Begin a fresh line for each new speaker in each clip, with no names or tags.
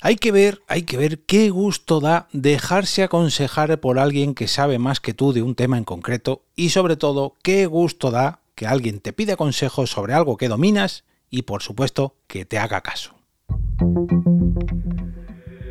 Hay que ver, hay que ver qué gusto da dejarse aconsejar por alguien que sabe más que tú de un tema en concreto y sobre todo qué gusto da que alguien te pida consejos sobre algo que dominas y por supuesto que te haga caso.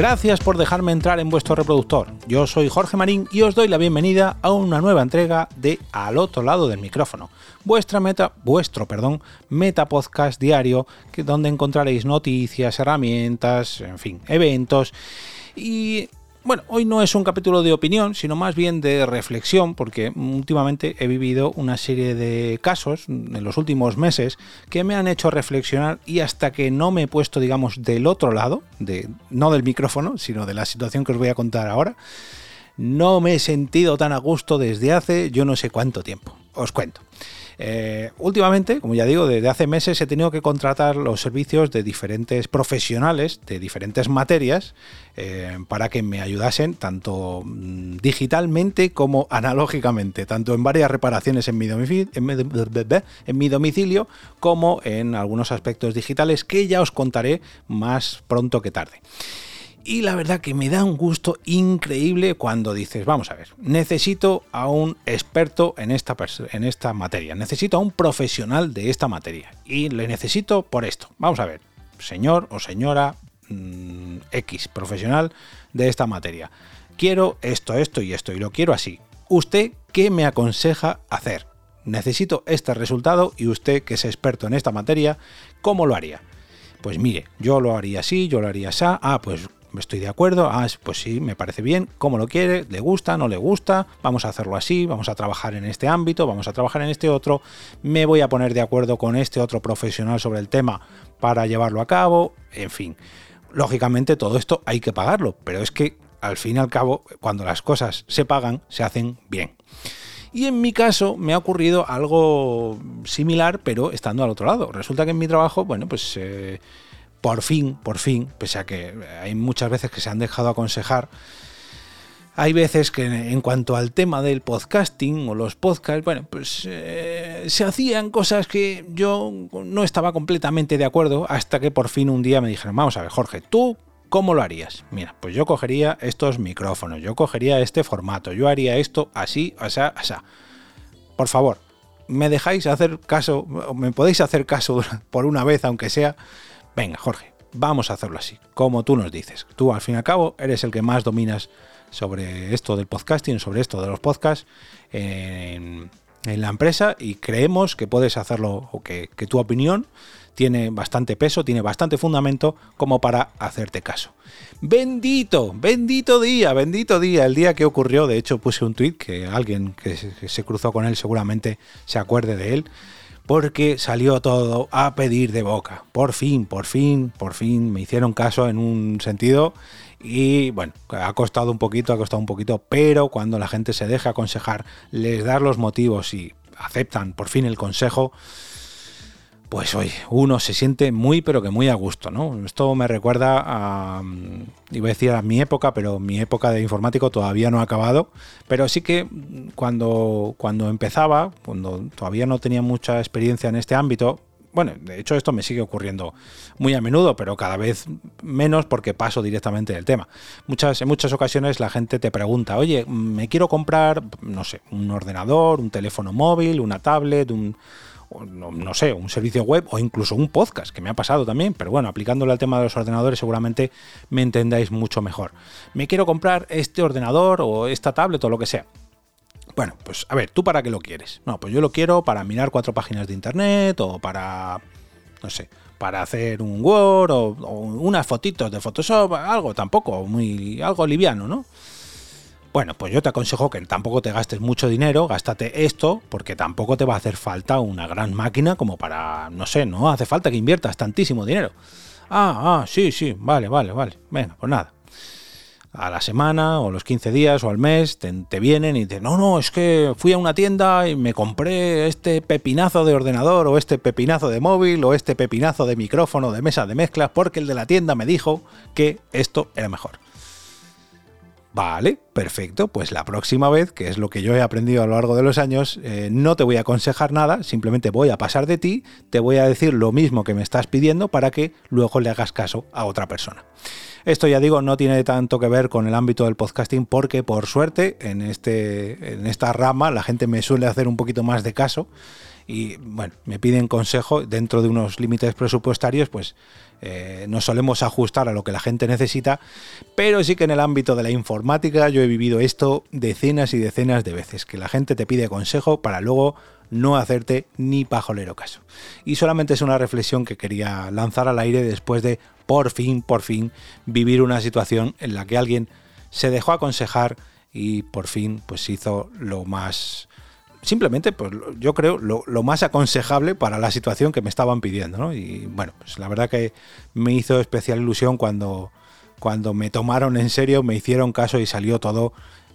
Gracias por dejarme entrar en vuestro reproductor. Yo soy Jorge Marín y os doy la bienvenida a una nueva entrega de Al otro lado del micrófono, vuestra meta, vuestro, perdón, meta podcast diario, que donde encontraréis noticias, herramientas, en fin, eventos y bueno, hoy no es un capítulo de opinión, sino más bien de reflexión, porque últimamente he vivido una serie de casos en los últimos meses que me han hecho reflexionar y hasta que no me he puesto, digamos, del otro lado, de, no del micrófono, sino de la situación que os voy a contar ahora, no me he sentido tan a gusto desde hace yo no sé cuánto tiempo. Os cuento. Eh, últimamente, como ya digo, desde hace meses he tenido que contratar los servicios de diferentes profesionales de diferentes materias eh, para que me ayudasen tanto mm, digitalmente como analógicamente, tanto en varias reparaciones en mi, en mi domicilio como en algunos aspectos digitales que ya os contaré más pronto que tarde. Y la verdad que me da un gusto increíble cuando dices, vamos a ver, necesito a un experto en esta, en esta materia, necesito a un profesional de esta materia. Y le necesito por esto. Vamos a ver, señor o señora mm, X, profesional de esta materia. Quiero esto, esto y esto, y lo quiero así. ¿Usted qué me aconseja hacer? Necesito este resultado y usted, que es experto en esta materia, ¿cómo lo haría? Pues mire, yo lo haría así, yo lo haría así. Ah, pues estoy de acuerdo, ah, pues sí, me parece bien, ¿cómo lo quiere? ¿Le gusta? ¿No le gusta? Vamos a hacerlo así, vamos a trabajar en este ámbito, vamos a trabajar en este otro, me voy a poner de acuerdo con este otro profesional sobre el tema para llevarlo a cabo, en fin. Lógicamente todo esto hay que pagarlo, pero es que al fin y al cabo, cuando las cosas se pagan, se hacen bien. Y en mi caso me ha ocurrido algo similar, pero estando al otro lado. Resulta que en mi trabajo, bueno, pues... Eh, por fin, por fin, pese a que hay muchas veces que se han dejado aconsejar, hay veces que en cuanto al tema del podcasting o los podcasts, bueno, pues eh, se hacían cosas que yo no estaba completamente de acuerdo hasta que por fin un día me dijeron, vamos a ver, Jorge, ¿tú cómo lo harías? Mira, pues yo cogería estos micrófonos, yo cogería este formato, yo haría esto así, así, así. Por favor, ¿me dejáis hacer caso, me podéis hacer caso por una vez, aunque sea? Venga Jorge, vamos a hacerlo así, como tú nos dices. Tú al fin y al cabo eres el que más dominas sobre esto del podcasting, sobre esto de los podcasts en, la empresa y creemos que puedes hacerlo o que, que tu opinión tiene bastante peso, tiene bastante fundamento como para hacerte caso. Bendito, bendito día, bendito día, el día que ocurrió, de hecho puse un tweet que alguien que se cruzó con él seguramente se acuerde de él, porque salió todo a pedir de boca. Por fin, por fin, por fin me hicieron caso en un sentido y bueno, ha costado un poquito, ha costado un poquito, pero cuando la gente se deja aconsejar, les dar los motivos y aceptan por fin el consejo, pues oye, uno se siente muy pero que muy a gusto, ¿no? Esto me recuerda a, mm, iba a decir a mi época, pero mi época de informático todavía no ha acabado, pero sí que cuando, cuando empezaba, cuando todavía no tenía mucha experiencia en este ámbito, bueno, de hecho esto me sigue ocurriendo muy a menudo, pero cada vez menos porque paso directamente del tema. Muchas, en muchas ocasiones la gente te pregunta, oye, me quiero comprar, no sé, un ordenador, un teléfono móvil, una tablet, un no, sé, un servicio web o incluso un podcast, que me ha pasado también, pero bueno, aplicándolo al tema de los ordenadores seguramente me entendáis mucho mejor. Me quiero comprar este ordenador o esta tablet o lo que sea. Bueno, pues a ver, ¿tú para qué lo quieres? No, pues yo lo quiero para mirar cuatro páginas de internet o para, no sé, para hacer un Word o unas fotitos de Photoshop, algo tampoco, muy, algo liviano, ¿no? Bueno, pues yo te aconsejo que tampoco te gastes mucho dinero, gástate esto, porque tampoco te va a hacer falta una gran máquina como para, no sé, no hace falta que inviertas tantísimo dinero. Ah, ah, sí, sí, vale, vale, vale. Venga, pues nada. a la semana o los 15 días o al mes te, vienen y te no, no, es que fui a una tienda y me compré este pepinazo de ordenador o este pepinazo de móvil o este pepinazo de micrófono de mesa de mezclas porque el de la tienda me dijo que esto era mejor. Vale, perfecto. Pues la próxima vez, que es lo que yo he aprendido a lo largo de los años, eh, no te voy a aconsejar nada, simplemente voy a pasar de ti, te voy a decir lo mismo que me estás pidiendo para que luego le hagas caso a otra persona. Esto ya digo, no tiene tanto que ver con el ámbito del podcasting porque por suerte en, este, en esta rama la gente me suele hacer un poquito más de caso y bueno, me piden consejo dentro de unos límites presupuestarios, pues eh, nos solemos ajustar a lo que la gente necesita, pero sí que en el ámbito de la informática yo he vivido esto decenas y decenas de veces, que la gente te pide consejo para luego no hacerte ni pajolero caso. Y solamente es una reflexión que quería lanzar al aire después de por fin, por fin, vivir una situación en la que alguien se dejó aconsejar y por fin pues hizo lo más simplemente, pues yo creo, lo, más aconsejable para la situación que me estaban pidiendo, ¿no? Y bueno, pues la verdad que me hizo especial ilusión cuando, cuando me tomaron en serio, me hicieron caso y salió todo.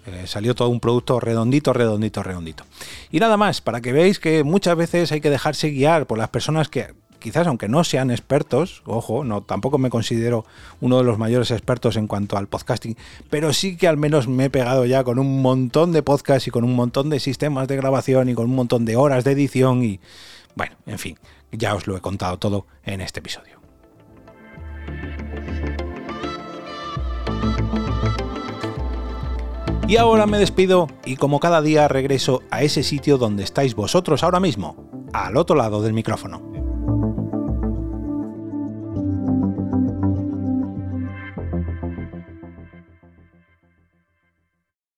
Eh, salió todo un producto redondito, redondito, redondito. Y nada más, para que veáis que muchas veces hay que dejarse guiar por las personas que quizás aunque no sean expertos, ojo, no tampoco me considero uno de los mayores expertos en cuanto al podcasting, pero sí que al menos me he pegado ya con un montón de podcasts y con un montón de sistemas de grabación y con un montón de horas de edición y bueno, en fin, ya os lo he contado todo en este episodio. Y ahora me despido y como cada día regreso a ese sitio donde estáis vosotros ahora mismo, al otro lado del micrófono.